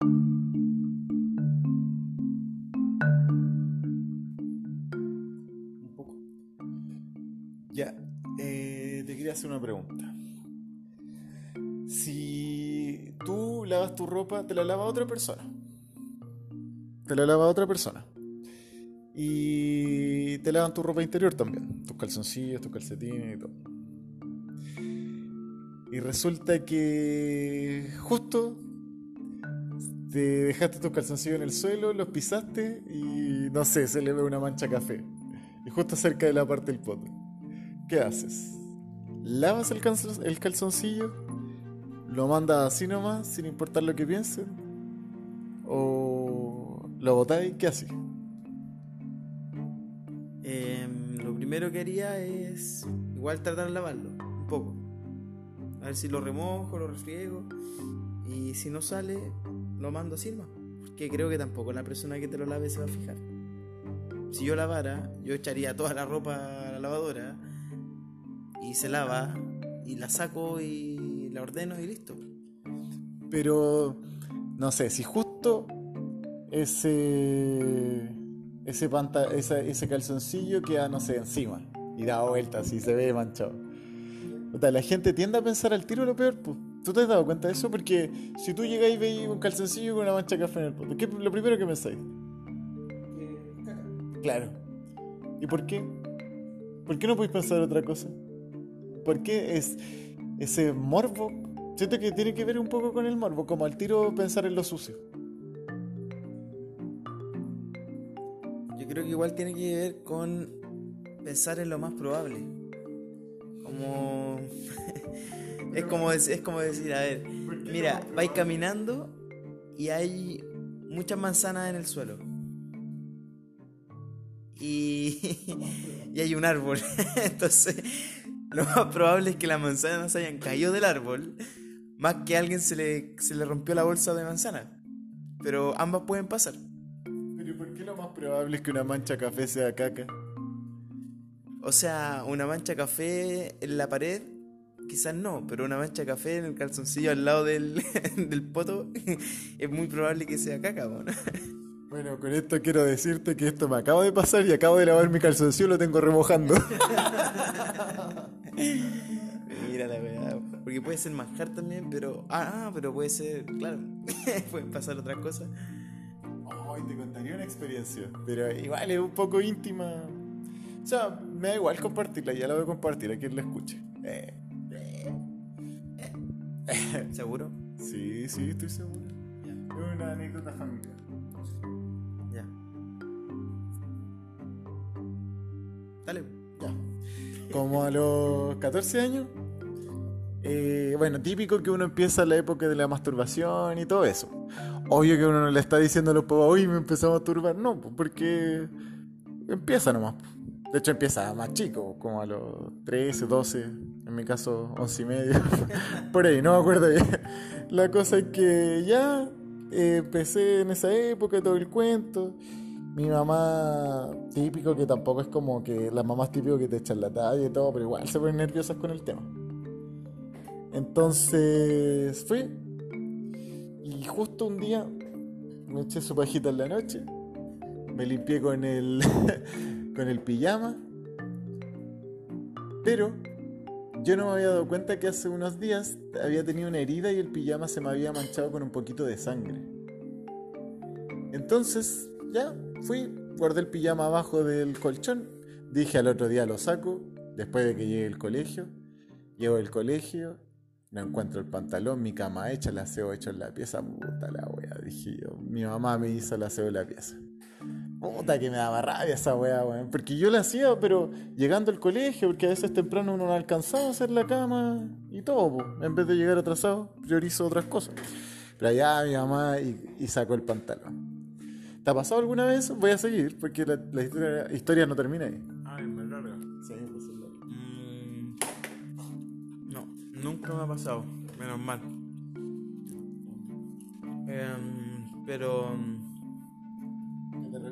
Un poco. Ya, eh, te quería hacer una pregunta. Si tú lavas tu ropa, te la lava otra persona. Te la lava otra persona. Y te lavan tu ropa interior también. Tus calzoncillos, tus calcetines y todo. Y resulta que justo te dejaste tus calzoncillos en el suelo, los pisaste y no sé, se le ve una mancha café. Y justo cerca de la parte del poto. ¿Qué haces? ¿Lavas el, calzon- el calzoncillo? ¿Lo mandas así nomás, sin importar lo que piensen? ¿O lo botáis? ¿Qué haces? Em, lo primero que haría es igual tratar de lavarlo un poco. A ver si lo remojo, lo refriego. Y si no sale, lo mando así nomás. Porque creo que tampoco la persona que te lo lave se va a fijar. Si yo lavara, yo echaría toda la ropa a la lavadora y se lava y la saco y la ordeno y listo. Pero, no sé, si justo ese ese panta, esa- ese calzoncillo queda, no sé, encima y da vueltas y se ve manchado. Puta, la gente tiende a pensar al tiro lo peor, pues. ¿Tú te has dado cuenta de eso? Porque si tú llegáis y veis un calzoncillo con una mancha de café en el poto, ¿qué es lo primero que pensáis? Claro. ¿Y por qué? ¿Por qué no podéis pensar otra cosa? ¿Por qué es ese morbo? Siento que tiene que ver un poco con el morbo, como al tiro pensar en lo sucio. Yo creo que igual tiene que ver con pensar en lo más probable. Como. es, como dec- es como decir, a ver, mira, vais caminando y hay muchas manzanas en el suelo. Y, y hay un árbol. Entonces, lo más probable es que las manzanas se hayan caído del árbol, más que a alguien se le, se le rompió la bolsa de manzana. Pero ambas pueden pasar. Pero ¿y por qué lo más probable es que una mancha café sea caca? O sea, una mancha café en la pared, quizás no, pero una mancha de café en el calzoncillo al lado del, del poto es muy probable que sea caca, ¿no? Bueno, con esto quiero decirte que esto me acaba de pasar y acabo de lavar mi calzoncillo y lo tengo remojando. Mira la verdad. Porque puede ser manjar también, pero. Ah, pero puede ser. Claro. Pueden pasar otras cosas. Ay, te contaría una experiencia, pero igual es un poco íntima. O sea, me da igual compartirla, ya la voy a compartir a quien la escuche. Eh, ¿Seguro? sí, sí, estoy seguro. Es una anécdota familiar. Ya. Dale. Ya. Como a los 14 años. eh, bueno, típico que uno empieza la época de la masturbación y todo eso. Obvio que uno no le está diciendo a los papás, oye, me empezó a masturbar. No, porque empieza nomás. De hecho, empieza más chico, como a los 13, 12, en mi caso 11 y medio. Por ahí, no me acuerdo bien. La cosa es que ya eh, empecé en esa época, todo el cuento. Mi mamá, típico que tampoco es como que las mamás típico que te echan la talla y todo, pero igual se ponen nerviosas con el tema. Entonces fui y justo un día me eché su pajita en la noche, me limpié con el, con el pijama, pero yo no me había dado cuenta que hace unos días había tenido una herida y el pijama se me había manchado con un poquito de sangre. Entonces, ya, fui, guardé el pijama abajo del colchón, dije al otro día lo saco, después de que llegue el colegio, llego al colegio, no encuentro el pantalón, mi cama hecha, el aseo hecho en la pieza, puta la wea, dije yo, mi mamá me hizo el aseo en la pieza. Puta que me daba rabia esa weá, weón. Porque yo la hacía, pero llegando al colegio, porque a veces temprano uno no alcanzaba a hacer la cama y todo, po. En vez de llegar atrasado, priorizo otras cosas. Pero allá mi mamá y, y sacó el pantalón. ¿Te ha pasado alguna vez? Voy a seguir, porque la, la historia, historia no termina ahí. Ay, me larga. Sí, es largo. Mm, no, nunca me ha pasado. Menos mal. Em, pero. mm,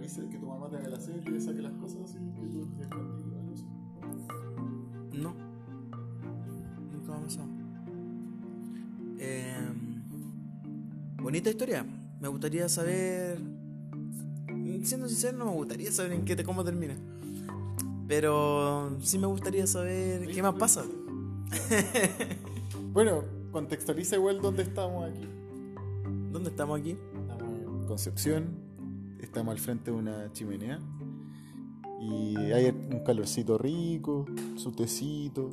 Que tu mamá te haga la serie y le saque las cosas así, que tú estés contigo, así. No. Nunca me ha pasado. Em, bonita historia. me gustaría saber. Siendo sincero, no me gustaría saber en qué te, cómo termina. Pero sí me gustaría saber qué más pasa. Bueno, contextualiza igual dónde estamos aquí. ¿Dónde estamos aquí? Concepción, estamos al frente de una chimenea y hay un calorcito rico, su tecito.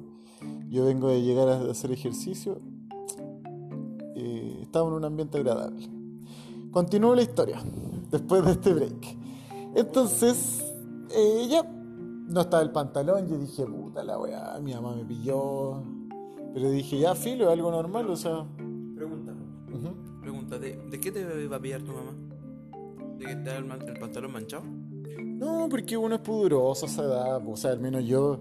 Yo vengo de llegar a hacer ejercicio. Eh, estamos en un ambiente agradable. Continúo la historia después de este break. Entonces, eh, ya no estaba el pantalón. Yo dije, puta la weá, mi mamá me pilló. Pero dije, ya, filo, es algo normal, o sea. Pregunta. Pregunta, ¿de, de qué te va a pillar tu mamá? ¿De que da el, pantalón manchado? No, porque uno es pudoroso a esa edad, o sea, al menos yo,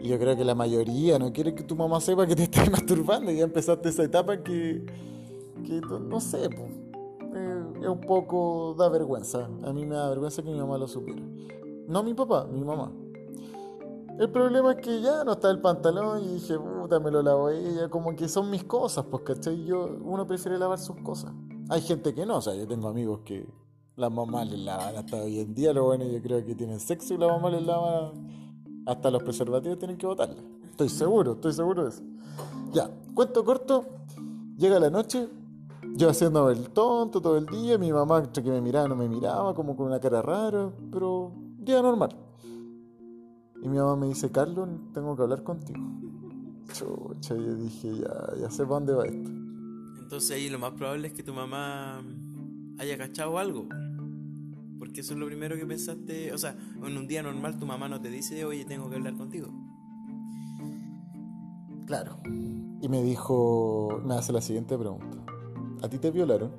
y yo creo que la mayoría no quiere que tu mamá sepa que te estás masturbando, y ya empezaste esa etapa que, que no sé, po, eh, es un poco, da vergüenza, a mí me da vergüenza que mi mamá lo supiera. No mi papá, mi mamá. El problema es que ya no está el pantalón y dije, puta, me lo lavo ella, como que son mis cosas, pues, ¿cachai? Yo, uno prefiere lavar sus cosas. Hay gente que no, o sea, yo tengo amigos que las mamás les lavan hasta hoy en día, lo bueno, yo creo que tienen sexo y la mamá les lava hasta los preservativos tienen que botarla. Estoy seguro, estoy seguro de eso. Ya, cuento corto, llega la noche, yo haciendo el tonto todo el día, mi mamá entre que me miraba no me miraba, como con una cara rara, pero día normal. Y mi mamá me dice, Carlos, tengo que hablar contigo. Chucha, yo dije, ya, ya sé para dónde va esto. Entonces ahí lo más probable es que tu mamá haya cachado algo. Porque eso es lo primero que pensaste. O sea, en un día normal tu mamá no te dice, oye, tengo que hablar contigo. Claro. Y me dijo, me hace la siguiente pregunta. ¿A ti te violaron?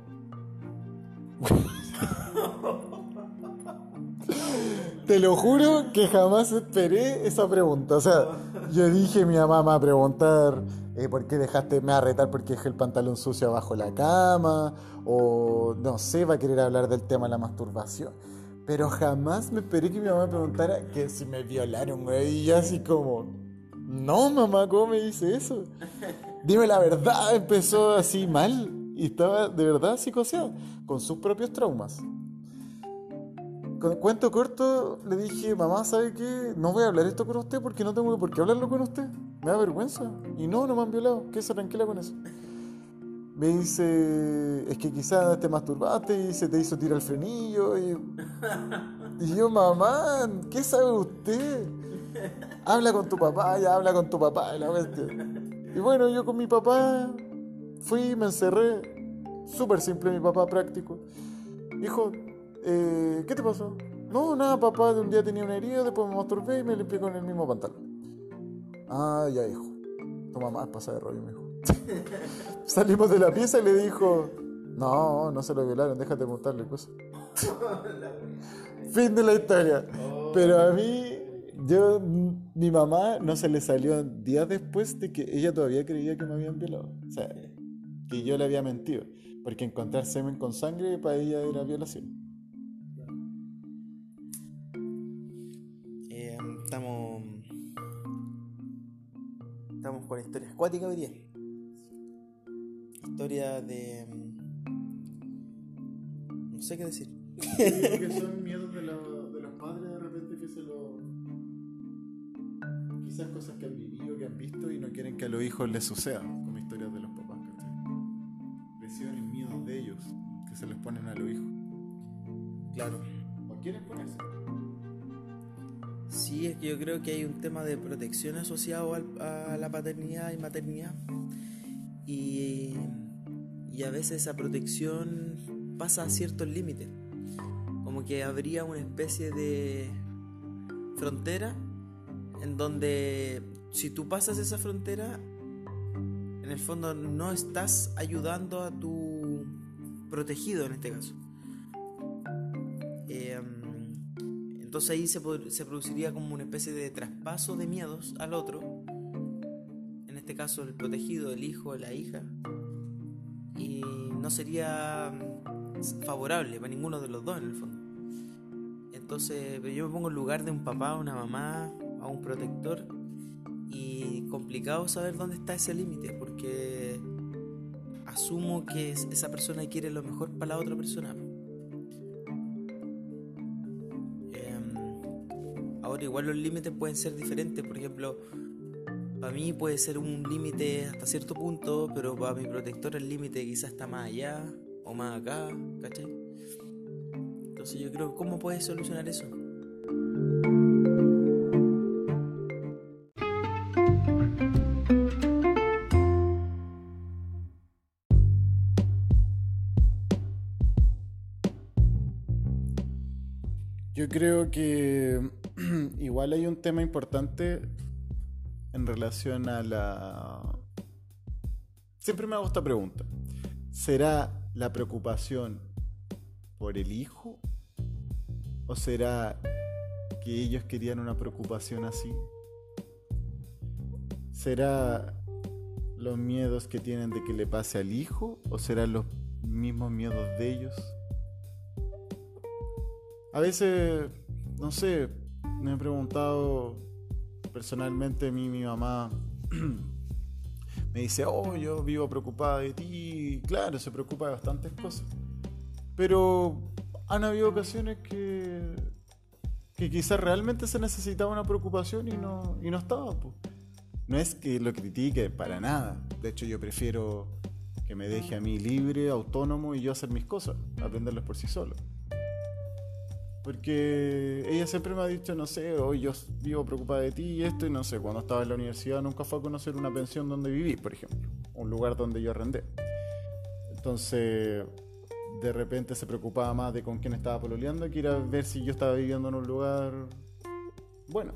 te lo juro que jamás esperé esa pregunta. O sea, yo dije, mi mamá a preguntar, eh, ¿por qué dejaste, me va a retar porque dejé el pantalón sucio abajo la cama? O no sé, va a querer hablar del tema de la masturbación. Pero jamás me esperé que mi mamá me preguntara que si me violaron, güey. Y así como, no, mamá, ¿cómo me dice eso? Dime la verdad, empezó así mal y estaba de verdad psicoseado, con sus propios traumas. Con cuento corto, le dije, mamá, ¿sabe qué? No voy a hablar esto con usted porque no tengo por qué hablarlo con usted. Me da vergüenza. Y no, no me han violado. Quédese tranquila con eso. Me dice, es que quizás te masturbaste y se te hizo tirar el frenillo. Y, yo, mamá, ¿qué sabe usted? Habla con tu papá, ya habla con tu papá, la. Y bueno, yo con mi papá fui, me encerré. Súper simple, mi papá práctico. Hijo, eh, ¿qué te pasó? No, nada, papá, de un día tenía una herida, después me masturbé y me limpié con el mismo pantalón. Ah, ya, hijo. Tu mamá es pasada de rollo, me. Salimos de la pieza y le dijo, no, no se lo violaron, déjate de montarle cosas. fin de la historia. Pero a mí, yo, mi mamá no se le salió días después de que ella todavía creía que me habían violado. O sea, que yo le había mentido. Porque encontrar semen con sangre para ella era violación. Eh, estamos. Estamos con historias acuáticas hoy día. Historia de. No sé qué decir. que son miedos de, de los padres de repente que se lo. Quizás cosas que han vivido, que han visto y no quieren que a los hijos les suceda, como historias de los papás, ¿cachai? Presiones, miedos de ellos que se les ponen a los hijos. Claro. ¿O quieren ponerse? Sí, es que yo creo que hay un tema de protección asociado al- a la paternidad y maternidad. Y, a veces esa protección pasa a ciertos límites. Como que habría una especie de frontera en donde si tú pasas esa frontera, en el fondo no estás ayudando a tu protegido en este caso. Eh, entonces ahí se, se produciría como una especie de traspaso de miedos al otro. En este caso el protegido, el hijo, la hija. Y no sería mm, favorable para ninguno de los dos en el fondo. Entonces yo me pongo en lugar de un papá, una mamá, a un protector. Y complicado saber dónde está ese límite porque asumo que esa persona quiere lo mejor para la otra persona. Igual los límites pueden ser diferentes, por ejemplo, para mí puede ser un límite hasta cierto punto, pero para mi protector el límite quizás está más allá o más acá, ¿cachai? Entonces yo creo, ¿cómo puedes solucionar eso? Yo creo que igual hay un tema importante en relación a la... Siempre me hago esta pregunta. ¿Será la preocupación por el hijo? ¿O será que ellos querían una preocupación así? ¿Será los miedos que tienen de que le pase al hijo? ¿O serán los mismos miedos de ellos? A veces, no sé, me he preguntado personalmente a mi mamá me dice, oh, yo vivo preocupada de ti. Claro, se preocupa de bastantes cosas. Pero han habido ocasiones que, que quizás realmente se necesitaba una preocupación y no, y no estaba. No es que lo critique para nada. De hecho, yo prefiero que me deje a mí libre, autónomo y yo hacer mis cosas, aprenderlas por sí solo. Porque ella siempre me ha dicho, no sé, hoy yo vivo preocupada de ti y esto, y no sé, cuando estaba en la universidad nunca fue a conocer una pensión donde viví, por ejemplo, un lugar donde yo arrendé. Entonces, de repente se preocupaba más de con quién estaba pololeando que ir ver si yo estaba viviendo en un lugar bueno.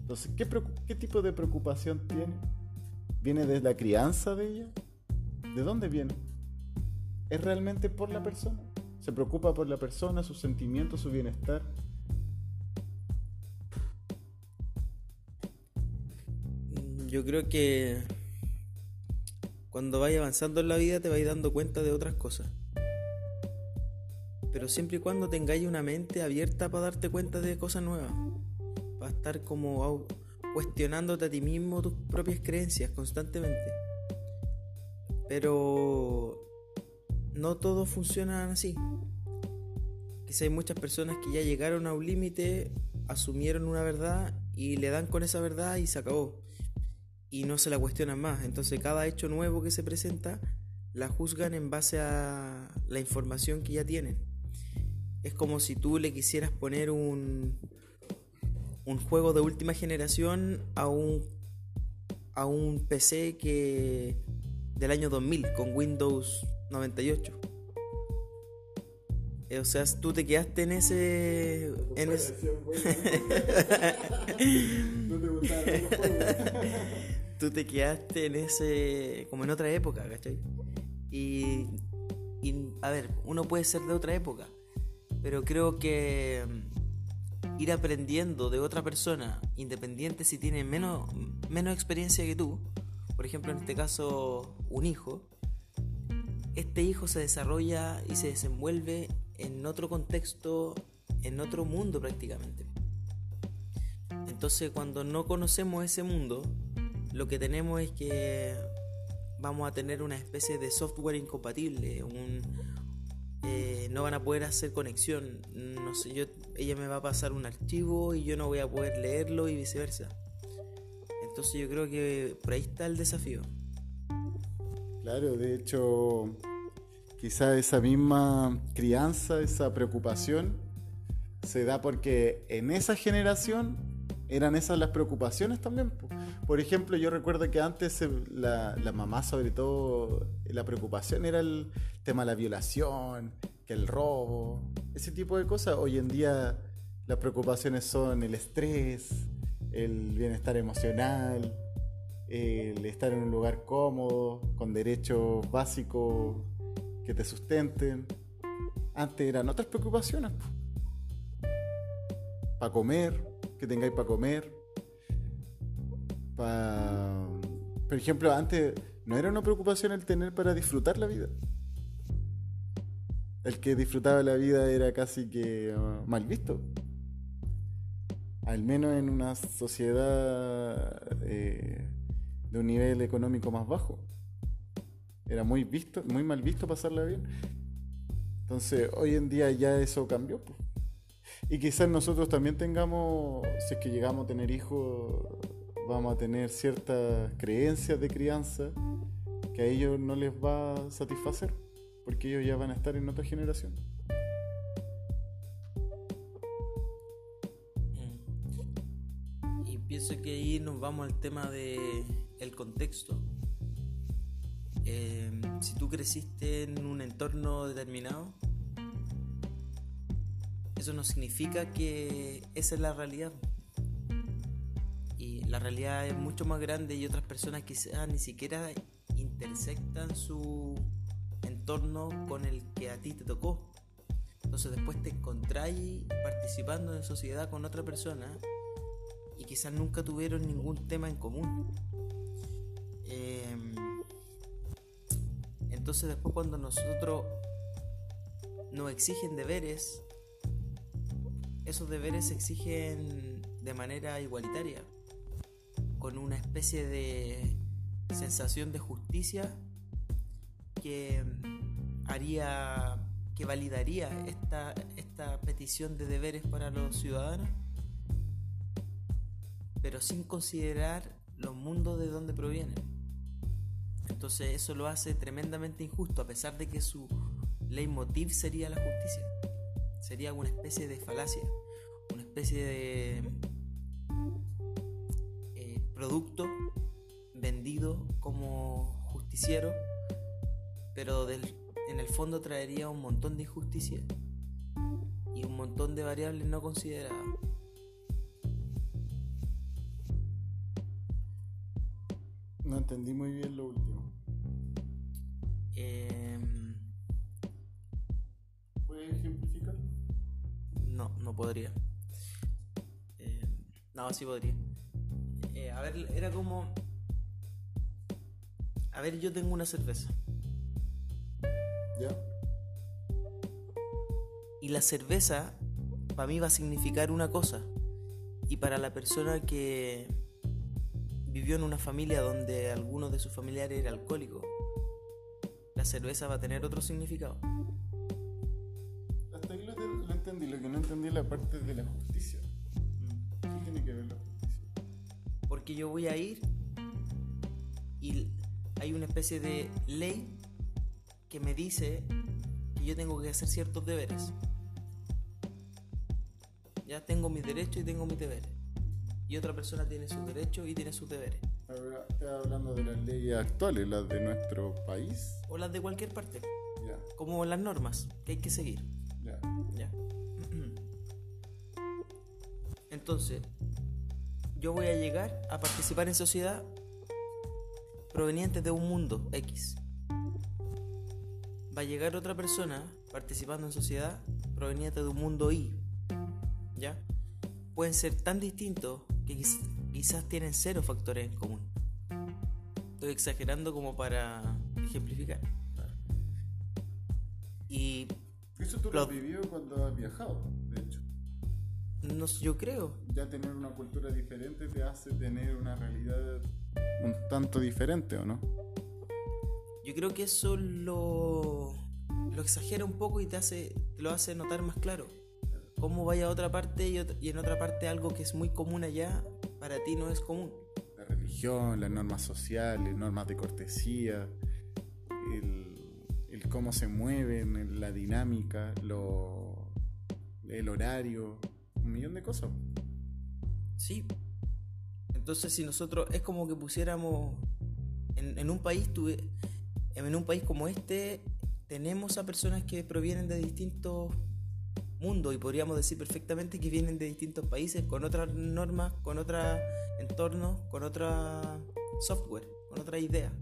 Entonces, ¿qué, qué tipo de preocupación tiene? ¿Viene de la crianza de ella? ¿De dónde viene? ¿Es realmente por la persona? Se preocupa por la persona, sus sentimientos, su bienestar. Yo creo que cuando vayas avanzando en la vida te vais dando cuenta de otras cosas. Pero siempre y cuando tengáis una mente abierta para darte cuenta de cosas nuevas. Para estar como cuestionándote a ti mismo tus propias creencias constantemente. Pero no todos funcionan así. Quizá hay muchas personas que ya llegaron a un límite, asumieron una verdad y le dan con esa verdad y se acabó. Y no se la cuestionan más. Entonces cada hecho nuevo que se presenta la juzgan en base a la información que ya tienen. Es como si tú le quisieras poner un, un juego de última generación a un, a un PC que del año 2000 con Windows 98. Eh, o sea, tú te quedaste en ese. En ese... tú te quedaste en ese. como en otra época, ¿cachai? Y, y. A ver, uno puede ser de otra época, pero creo que mm, ir aprendiendo de otra persona, independiente si tiene menos, menos experiencia que tú, por ejemplo en este caso un hijo, este hijo se desarrolla y se desenvuelve en otro contexto, en otro mundo prácticamente. Entonces cuando no conocemos ese mundo, lo que tenemos es que vamos a tener una especie de software incompatible, eh, no van a poder hacer conexión, no sé, yo, ella me va a pasar un archivo y yo no voy a poder leerlo y viceversa. Entonces yo creo que por ahí está el desafío. Claro, de hecho, quizá esa misma crianza, esa preocupación, se da porque en esa generación eran esas las preocupaciones también. Por ejemplo, yo recuerdo que antes la, mamá, sobre todo, la preocupación era el tema de la violación, que el robo, ese tipo de cosas. Hoy en día las preocupaciones son el estrés, el bienestar emocional, el estar en un lugar cómodo, con derechos básicos que te sustenten. Antes eran otras preocupaciones. Para comer, que tengáis para comer. Por ejemplo, antes no era una preocupación el tener para disfrutar la vida. El que disfrutaba la vida era casi que uh, mal visto. Al menos en una sociedad eh, de un nivel económico más bajo. era muy visto, muy mal visto pasarla bien. Entonces, hoy en día ya eso cambió. pues. Y quizás nosotros también tengamos, si es que llegamos a tener hijos, vamos a tener ciertas creencias de crianza que a ellos no les va a satisfacer, porque ellos ya van a estar en otra generación. Mm. Y pienso que ahí nos vamos al tema de el contexto. Eh, si tú creciste en un entorno determinado, eso no significa que esa es la realidad. Y la realidad es mucho más grande y otras personas quizás ni siquiera intersectan su entorno con el que a ti te tocó. Entonces después te encontráis participando en sociedad con otra persona y quizás nunca tuvieron ningún tema en común. Entonces después cuando nosotros nos exigen deberes, esos deberes se exigen de manera igualitaria, con una especie de sensación de justicia que haría, que validaría esta, esta petición de deberes para los ciudadanos, pero sin considerar los mundos de donde provienen. Entonces eso lo hace tremendamente injusto, a pesar de que su leitmotiv sería la justicia. Sería una especie de falacia, una especie de eh, producto vendido como justiciero, pero en el fondo traería un montón de injusticia y un montón de variables no consideradas. No entendí muy bien lo último. Em, ¿Puedes ejemplificar? no, no podría. Em, no, sí podría. Eh, a ver, era como... A ver, yo tengo una cerveza. ¿Ya? Y la cerveza para mí va a significar una cosa. Y para la persona que vivió en una familia donde alguno de sus familiares era alcohólico, la cerveza va a tener otro significado. Hasta ahí lo, te- lo entendí, lo que no entendí es la parte de la justicia. ¿Qué tiene que ver la justicia? Porque yo voy a ir y hay una especie de ley que me dice que yo tengo que hacer ciertos deberes. Ya tengo mis derechos y tengo mis deberes. Y otra persona tiene sus derechos y tiene sus deberes. Ahora, ¿Estás hablando de las leyes actuales, las de nuestro país? O las de cualquier parte. Como las normas que hay que seguir. ya. ¿Ya? Entonces, yo voy a llegar a participar en sociedad proveniente de un mundo X. Va a llegar otra persona participando en sociedad proveniente de un mundo Y. ¿Ya? Pueden ser tan distintos que quiz- quizás tienen cero factores en común. Estoy exagerando como para ejemplificar. Y Eso tú lo Lo- has vivido cuando has viajado, de hecho. no, yo creo, Ya tener una cultura diferente te hace tener una realidad un tanto diferente, ¿o no? Yo creo que eso lo, lo exagera un poco y te hace te lo hace notar más claro. Cómo vaya a otra parte y, en otra parte algo que es muy común allá, para ti no es común. La religión, las normas sociales, normas de cortesía, el, el cómo se mueven, la dinámica, lo, el horario, un millón de cosas. Sí. Entonces si nosotros es como que pusiéramos en, en un país tuve- en un país como este tenemos a personas que provienen de distintos mundos y podríamos decir perfectamente que vienen de distintos países con otras normas, con otros entornos, con otra software, con otra idea.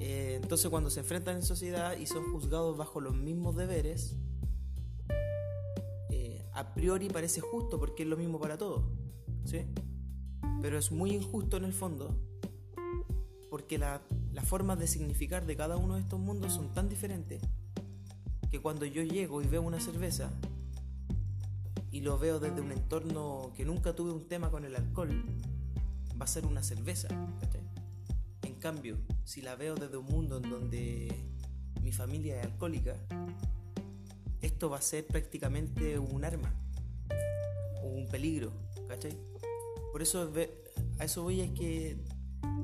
Eh, entonces cuando se enfrentan en sociedad y son juzgados bajo los mismos deberes, eh, a priori parece justo porque es lo mismo para todos, ¿sí? Pero es muy injusto en el fondo porque la- las formas de significar de cada uno de estos mundos son tan diferentes que cuando yo llego y veo una cerveza y lo veo desde un entorno que nunca tuve un tema con el alcohol, va a ser una cerveza. ¿cachai? En cambio, si la veo desde un mundo en donde mi familia es alcohólica, esto va a ser prácticamente un arma, un peligro, ¿cachai? Por eso a eso voy es que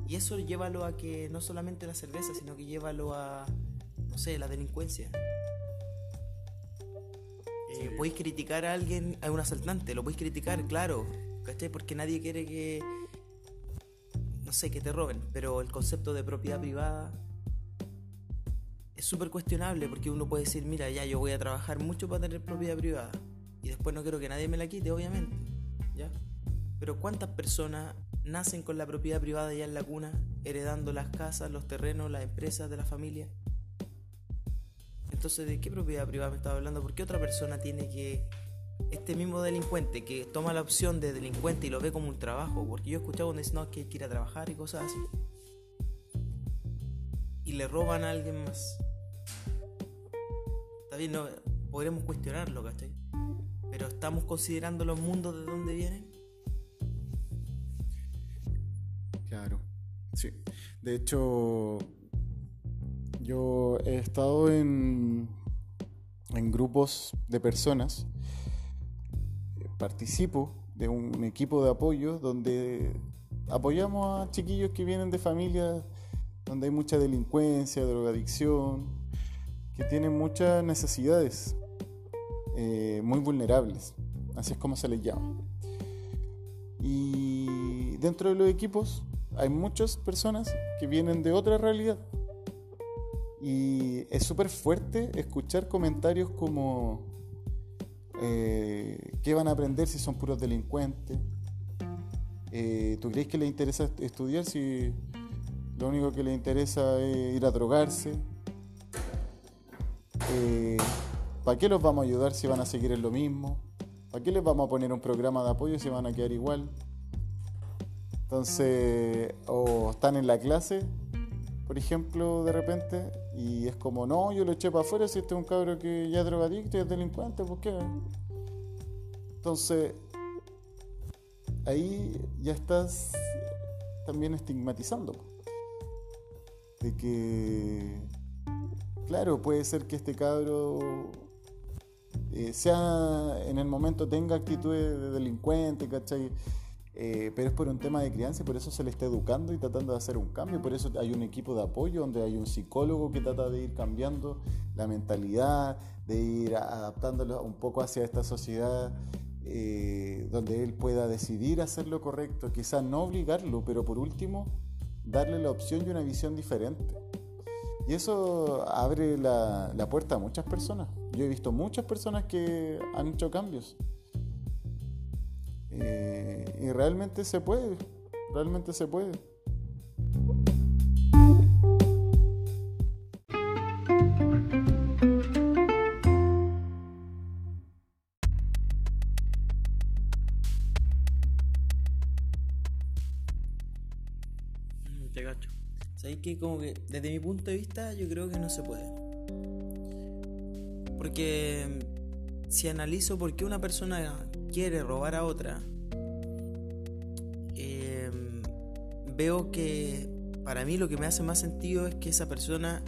y eso llévalo a que no solamente la cerveza, sino que llévalo a no sé, la delincuencia. Eh, podéis criticar a alguien, a un asaltante, lo podéis criticar, claro, ¿cachai? Porque nadie quiere que no sé, que te roben, pero el concepto de propiedad privada es súper cuestionable porque uno puede decir, mira, ya yo voy a trabajar mucho para tener propiedad privada y después no quiero que nadie me la quite, obviamente, ¿ya? Pero ¿cuántas personas nacen con la propiedad privada ya en la cuna, heredando las casas, los terrenos, las empresas de la familia? Entonces, ¿de qué propiedad privada me estaba hablando? ¿Por qué otra persona tiene que este mismo delincuente que toma la opción de delincuente y lo ve como un trabajo, porque yo he escuchado donde dicen que hay trabajar y cosas así, y le roban a alguien más. Está bien, no, podremos cuestionarlo, ¿cachai? Pero estamos considerando los mundos de dónde vienen. Claro, sí. De hecho, yo he estado en, en grupos de personas participo de un equipo de apoyo donde apoyamos a chiquillos que vienen de familias donde hay mucha delincuencia, drogadicción, que tienen muchas necesidades eh, muy vulnerables, así es como se les llama. Y dentro de los equipos hay muchas personas que vienen de otra realidad. Y es súper fuerte escuchar comentarios como eh, ¿Qué van a aprender si son puros delincuentes? Eh, ¿Tú crees que les interesa estudiar si lo único que les interesa es ir a drogarse? Eh, ¿Para qué los vamos a ayudar si van a seguir en lo mismo? ¿Para qué les vamos a poner un programa de apoyo si van a quedar igual? Entonces, o están en la clase, por ejemplo, de repente, y es como, no, yo lo eché para afuera si este es un cabro que ya es drogadicto y es delincuente, ¿por qué? Entonces, ahí ya estás también estigmatizando. De que, claro, puede ser que este cabro eh, sea en el momento tenga actitudes de delincuente, ¿cachai? Eh, pero es por un tema de crianza y por eso se le está educando y tratando de hacer un cambio. Por eso hay un equipo de apoyo donde hay un psicólogo que trata de ir cambiando la mentalidad, de ir adaptándolo un poco hacia esta sociedad eh, donde él pueda decidir hacer lo correcto, quizás no obligarlo, pero por último darle la opción y una visión diferente. Y eso abre la, la puerta a muchas personas. Yo he visto muchas personas que han hecho cambios. Eh, y realmente se puede, realmente se puede. Te cacho. ¿Sabes que como que desde mi punto de vista yo creo que no se puede? Porque si analizo por qué una persona quiere robar a otra, em, veo que para mí lo que me hace más sentido es que esa persona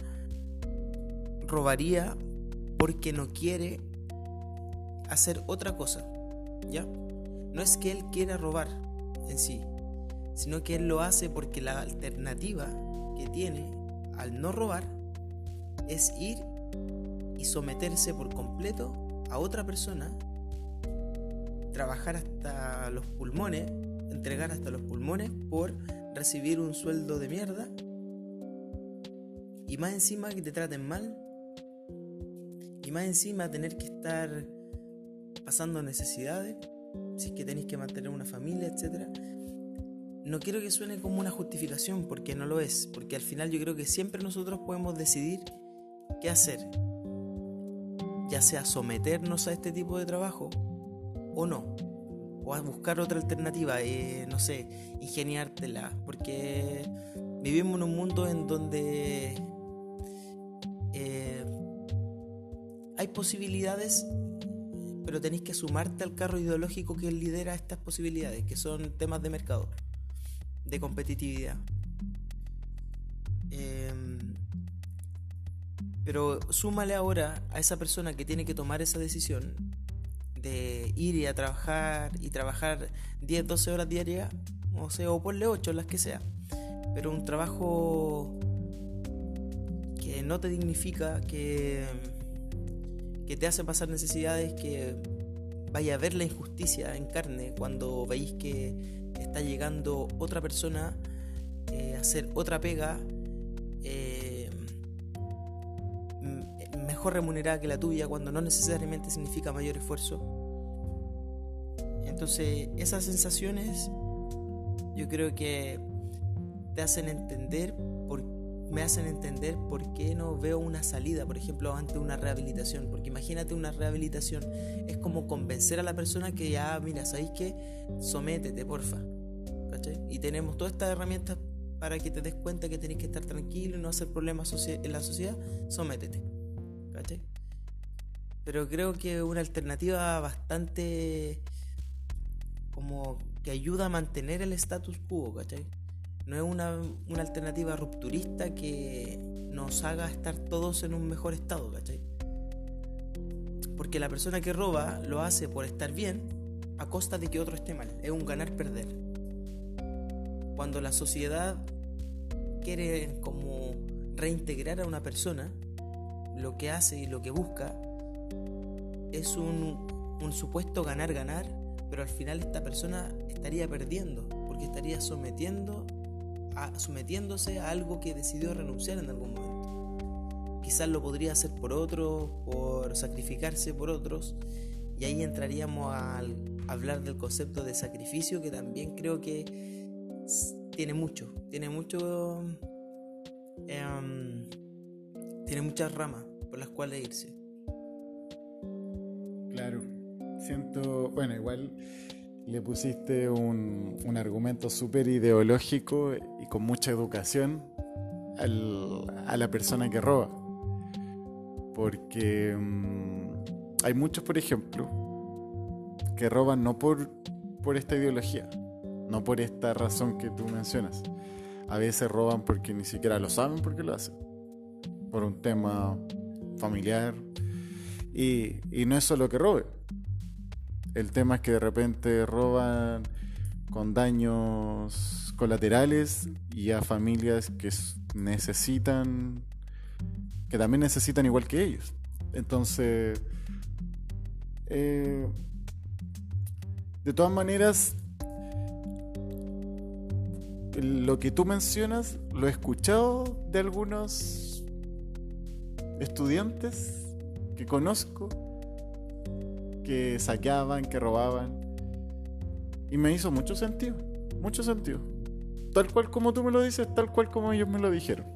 robaría porque no quiere hacer otra cosa, ¿ya? No es que él quiera robar en sí, sino que él lo hace porque la alternativa que tiene al no robar es ir y someterse por completo a otra persona trabajar hasta los pulmones, entregar hasta los pulmones por recibir un sueldo de mierda. Y más encima que te traten mal. Y más encima tener que estar pasando necesidades si es que tenéis que mantener una familia, etc. No quiero que suene como una justificación porque no lo es, porque al final yo creo que siempre nosotros podemos decidir qué hacer, ya sea someternos a este tipo de trabajo o no. O a buscar otra alternativa, eh, no sé, ingeniártela. Porque vivimos en un mundo en donde eh, hay posibilidades, pero tenéis que sumarte al carro ideológico que lidera estas posibilidades, que son temas de mercado, de competitividad. Eh, Pero súmale ahora a esa persona que tiene que tomar esa decisión de ir y a trabajar y trabajar 10, 12 horas diarias, o sea, o ponle 8, las que sea. Pero un trabajo que no te dignifica, que, que te hace pasar necesidades, que vaya a ver la injusticia en carne cuando veis que está llegando otra persona eh, a hacer otra pega eh, mejor remunerada que la tuya cuando no necesariamente significa mayor esfuerzo. Entonces esas sensaciones yo creo que te hacen entender por me hacen entender por qué no veo una salida, por ejemplo, ante una rehabilitación. Porque imagínate una rehabilitación, es como convencer a la persona que ya, mira, ¿sabéis qué? Sométete, porfa. ¿Cachai? Y tenemos todas estas herramientas para que te des cuenta que tenés que estar tranquilo y no hacer problemas en la sociedad, sométete. ¿Cachai? Pero creo que una alternativa bastante como que ayuda a mantener el status quo, ¿cachai? no es una, alternativa rupturista que nos haga estar todos en un mejor estado, ¿cachai? Porque la persona que roba lo hace por estar bien a costa de que otro esté mal. Es un ganar-perder. Cuando la sociedad quiere como reintegrar a una persona, lo que hace y lo que busca es un, un supuesto ganar-ganar, pero al final esta persona estaría perdiendo, porque estaría sometiendo sometiéndose a algo que decidió renunciar en algún momento. Quizás lo podría hacer por otros, por sacrificarse por otros, y ahí entraríamos a hablar del concepto de sacrificio que también creo que tiene mucho, tiene mucho, em, tiene muchas ramas por las cuales irse. Claro, siento, bueno, igual le pusiste un, argumento súper ideológico y con mucha educación a la persona que roba. Porque mm, hay muchos, por ejemplo, que roban no por, por esta ideología, no por esta razón que tú mencionas. A veces roban porque ni siquiera lo saben porque lo hacen. Por un tema familiar. Y, y no es solo que robe el tema es que de repente roban con daños colaterales y a familias que necesitan, que también necesitan igual que ellos. Entonces, eh, de todas maneras, lo que tú mencionas lo he escuchado de algunos estudiantes que conozco que saqueaban, que robaban. Y me hizo mucho sentido, mucho sentido. Tal cual como tú me lo dices, tal cual como ellos me lo dijeron.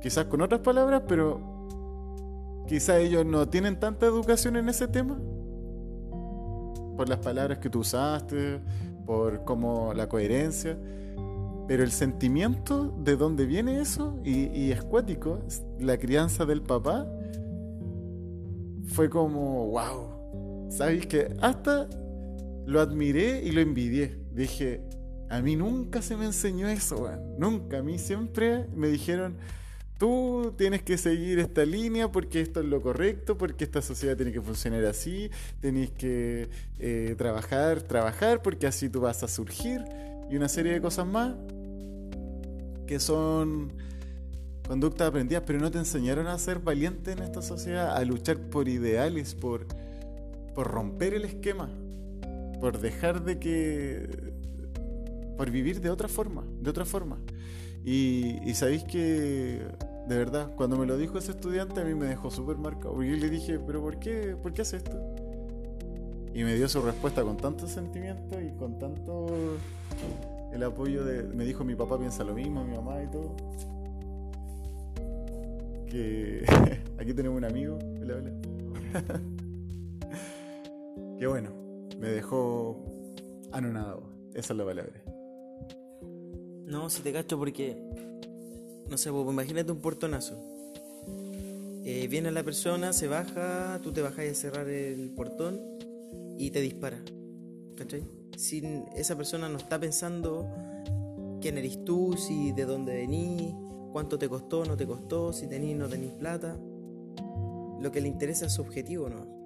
Quizás con otras palabras, pero quizás ellos no tienen tanta educación en ese tema. Por las palabras que tú usaste, por como la coherencia. Pero el sentimiento de dónde viene eso, y, y la crianza del papá, fue como, wow, ¿Sabéis que hasta lo admiré y lo envidié? Dije, a mí nunca se me enseñó eso, Nunca. A mí siempre me dijeron, tú tienes que seguir esta línea porque esto es lo correcto, porque esta sociedad tiene que funcionar así, tenés que eh, trabajar, trabajar, porque así tú vas a surgir. Y una serie de cosas más que son conductas aprendidas, pero no te enseñaron a ser valiente en esta sociedad, a luchar por ideales, por por romper el esquema, por dejar de que... por vivir de otra forma, de otra forma. Y, sabéis que, de verdad, cuando me lo dijo ese estudiante a mí me dejó súper marcado. Y yo le dije, pero ¿por qué, ¿por qué hace esto? Y me dio su respuesta con tanto sentimiento y con tanto el apoyo de... Me dijo mi papá piensa lo mismo, mi mamá y todo. Que aquí tenemos un amigo, hola, hola. Que bueno, me dejó anonadado. Esa es la palabra. No, si te cacho porque. No sé, pues, imagínate un portonazo. Eh, viene la persona, se baja, tú te bajas a cerrar el portón y te dispara. ¿Cachai? Si esa persona no está pensando quién eres tú, si de dónde venís, cuánto te costó, no te costó, si tenís, no tenís plata lo que le interesa es su objetivo, ¿no?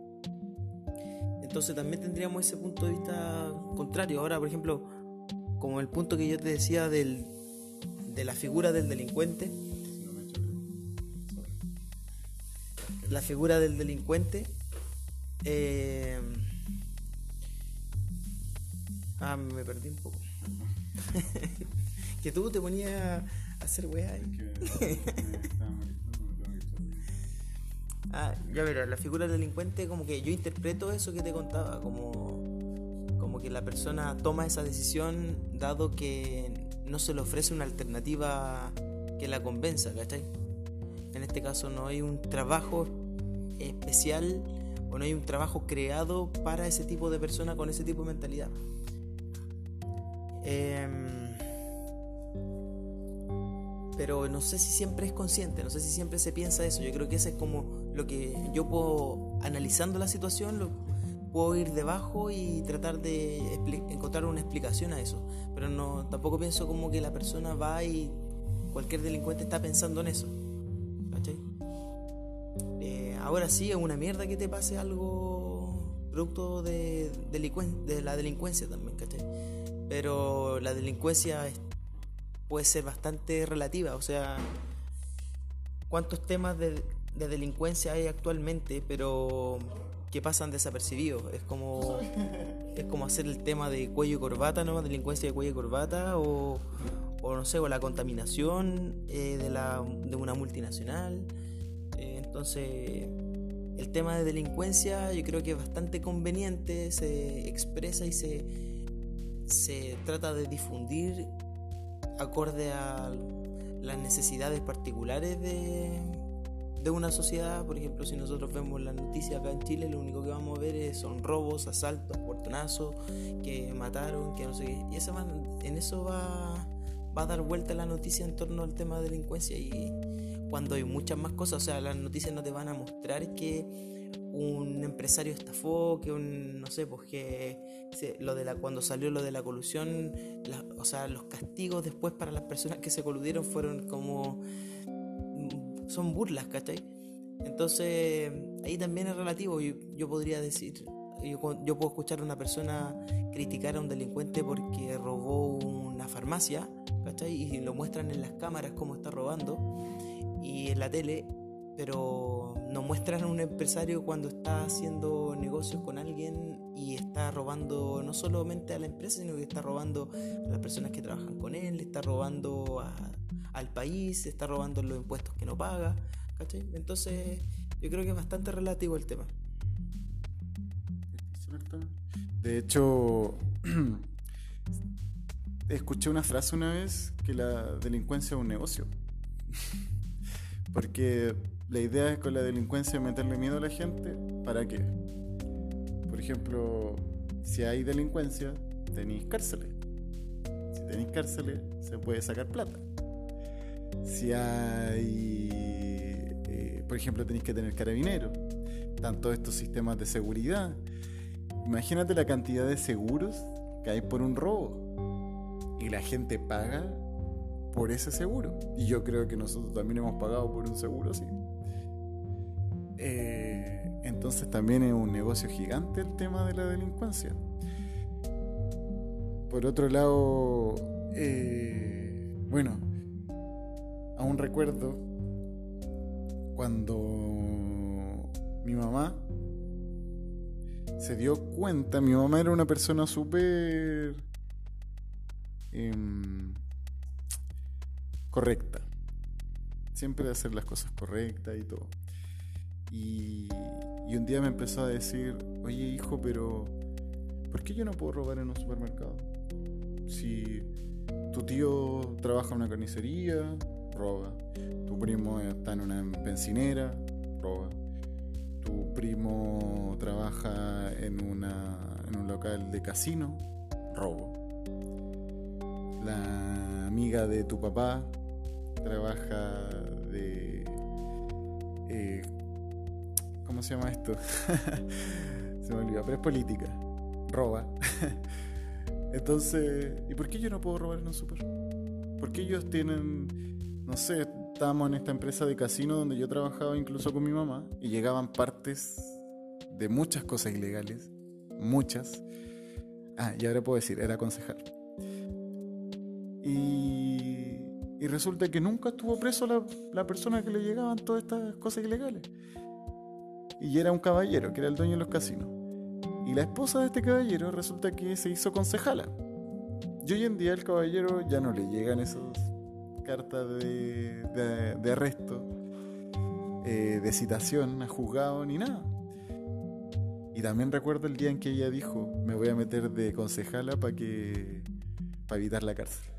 Entonces también tendríamos ese punto de vista contrario. Ahora, por ejemplo, como el punto que yo te decía del, de la figura del delincuente, la figura del delincuente eh, ah, me perdí un poco. que tú te ponías a hacer weá ahí. ah, ya verás, la figura del delincuente, como que yo interpreto eso que te contaba, como, como que la persona toma esa decisión dado que no se le ofrece una alternativa que la convenza, ¿cachai? En este caso no hay un trabajo especial o no hay un trabajo creado para ese tipo de persona con ese tipo de mentalidad. Em, pero no sé si siempre es consciente, no sé si siempre se piensa eso. Yo creo que ese es como lo que yo puedo, analizando la situación, lo, puedo ir debajo y tratar de encontrar una explicación a eso. Pero no, tampoco pienso como que la persona va y cualquier delincuente está pensando en eso. ahora sí es una mierda que te pase algo producto de, de la delincuencia también, ¿cachai? Pero la delincuencia puede ser bastante relativa, o sea, ¿cuántos temas de, de delincuencia hay actualmente, pero que pasan desapercibidos? Es como, es como hacer el tema de cuello y corbata, ¿no? Delincuencia de cuello y corbata, o, o no sé, o la contaminación eh, de, la, de una multinacional. Eh, entonces, el tema de delincuencia yo creo que es bastante conveniente, se expresa y se, se trata de difundir acorde a las necesidades particulares de, de una sociedad. Por ejemplo, si nosotros vemos las noticias acá en Chile, lo único que vamos a ver son robos, asaltos, portonazos, que mataron, que no sé qué. Y ese en eso va, va a dar vuelta la noticia en torno al tema de delincuencia. Y cuando hay muchas más cosas. O sea, las noticias no te van a mostrar que un empresario estafó, que un, no sé, pues que lo de la, cuando salió lo de la colusión, o sea, los castigos después para las personas que se coludieron fueron como, son burlas, ¿cachai? Entonces, ahí también es relativo, yo, yo podría decir, yo, yo, puedo escuchar a una persona criticar a un delincuente porque robó una farmacia, ¿cachai? Y lo muestran en las cámaras cómo está robando y en la tele, pero no muestran a un empresario cuando está haciendo negocios con alguien y está robando no solamente a la empresa, sino que está robando a las personas que trabajan con él, está robando al país, está robando los impuestos que no paga, ¿cachai? Entonces yo creo que es bastante relativo el tema. De hecho, escuché una frase una vez que la delincuencia es un negocio. Porque la idea es con la delincuencia meterle miedo a la gente. ¿Para qué? Por ejemplo, si hay delincuencia, tenéis cárceles. Si tenéis cárceles, se puede sacar plata. Si hay, eh, por ejemplo, tenéis que tener carabineros. Tanto estos sistemas de seguridad. Imagínate la cantidad de seguros que hay por un robo. Y la gente paga por ese seguro. Y yo creo que nosotros también hemos pagado por un seguro así. Eh, entonces también es un negocio gigante el tema de la delincuencia. Por otro lado, eh, bueno, aún recuerdo cuando mi mamá se dio cuenta, mi mamá era una persona súper... Em, correcta. Siempre de hacer las cosas correctas y todo. Y, un día me empezó a decir, oye hijo, pero ¿por qué yo no puedo robar en un supermercado? Si tu tío trabaja en una carnicería, roba. Tu primo está en una bencinera, roba. Tu primo trabaja en, una, en un local de casino, robo. La amiga de tu papá trabaja de... Eh, ¿Cómo se llama esto? se me olvidó, pero es política. Roba. Entonces, ¿y por qué yo no puedo robar en un super? ¿Por qué ellos tienen, no sé, estábamos en esta empresa de casino donde yo trabajaba incluso con mi mamá y llegaban partes de muchas cosas ilegales, muchas. Ah, y ahora puedo decir, era concejal. Y, y resulta que nunca estuvo preso la, la persona que le llegaban todas estas cosas ilegales. Y era un caballero, que era el dueño de los casinos. Y la esposa de este caballero resulta que se hizo concejala. Y hoy en día el caballero ya no le llegan esas cartas de, de, arresto, eh, de citación a juzgado ni nada. Y también recuerdo el día en que ella dijo, me voy a meter de concejala para que para evitar la cárcel.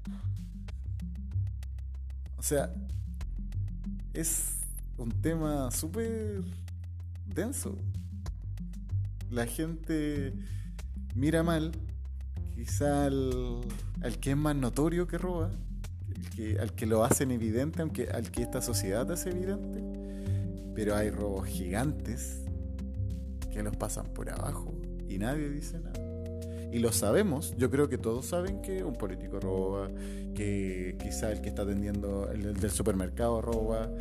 O sea, es un tema súper denso. La gente mira mal, quizá al, al que es más notorio que roba, el que, al que lo hacen evidente, aunque al que esta sociedad hace evidente. Pero hay robos gigantes que los pasan por abajo y nadie dice nada. Y lo sabemos, yo creo que todos saben que un político roba, que quizá el que está atendiendo el del supermercado roba,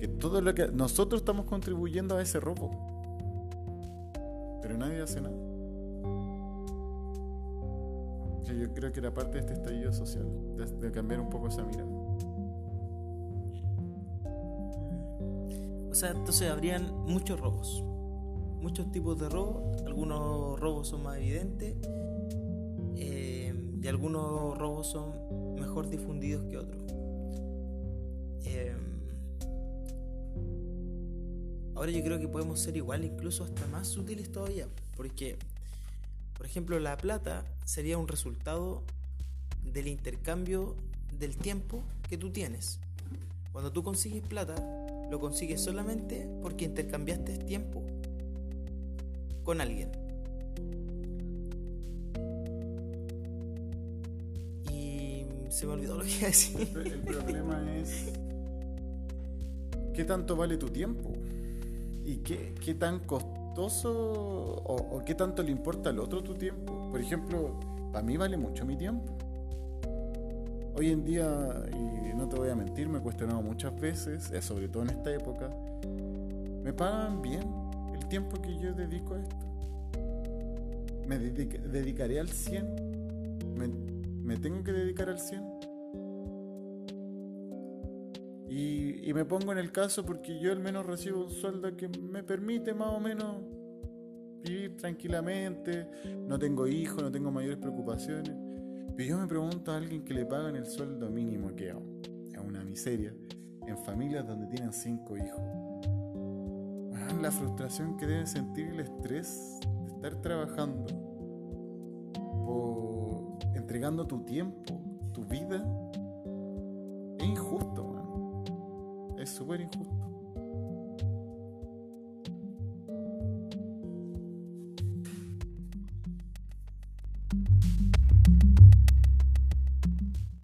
que todo lo que nosotros estamos contribuyendo a ese robo. Pero nadie hace nada. Yo creo que era parte de este estallido social, de, cambiar un poco esa mirada. O sea, entonces habrían muchos robos. Muchos tipos de robos. Algunos robos son más evidentes. eh, y algunos robos son mejor difundidos que otros. Eh, ahora yo creo que podemos ser igual, incluso hasta más sutiles todavía. Porque, por ejemplo, la plata sería un resultado del intercambio del tiempo que tú tienes. Cuando tú consigues plata, lo consigues solamente porque intercambiaste tiempo con alguien. Y se me olvidó lo que iba a decir. El, el problema es qué tanto vale tu tiempo y qué, qué tan costoso o, o qué tanto le importa al otro tu tiempo. Por ejemplo, para mí vale mucho mi tiempo. Hoy en día, y no te voy a mentir, me he cuestionado muchas veces, eh, sobre todo en esta época, ¿me pagan bien el tiempo que yo dedico a esto? ¿Me dedic- dedicaré al 100? ¿Me, me tengo que dedicar al 100? Y, me pongo en el caso porque yo al menos recibo un sueldo que me permite más o menos vivir tranquilamente, no tengo hijos, no tengo mayores preocupaciones. Pero yo me pregunto a alguien que le pagan el sueldo mínimo, que es una miseria, en familias donde tienen cinco hijos. La frustración que deben sentir el estrés de estar trabajando, por entregando tu tiempo, tu vida, es injusto, man. Es súper injusto.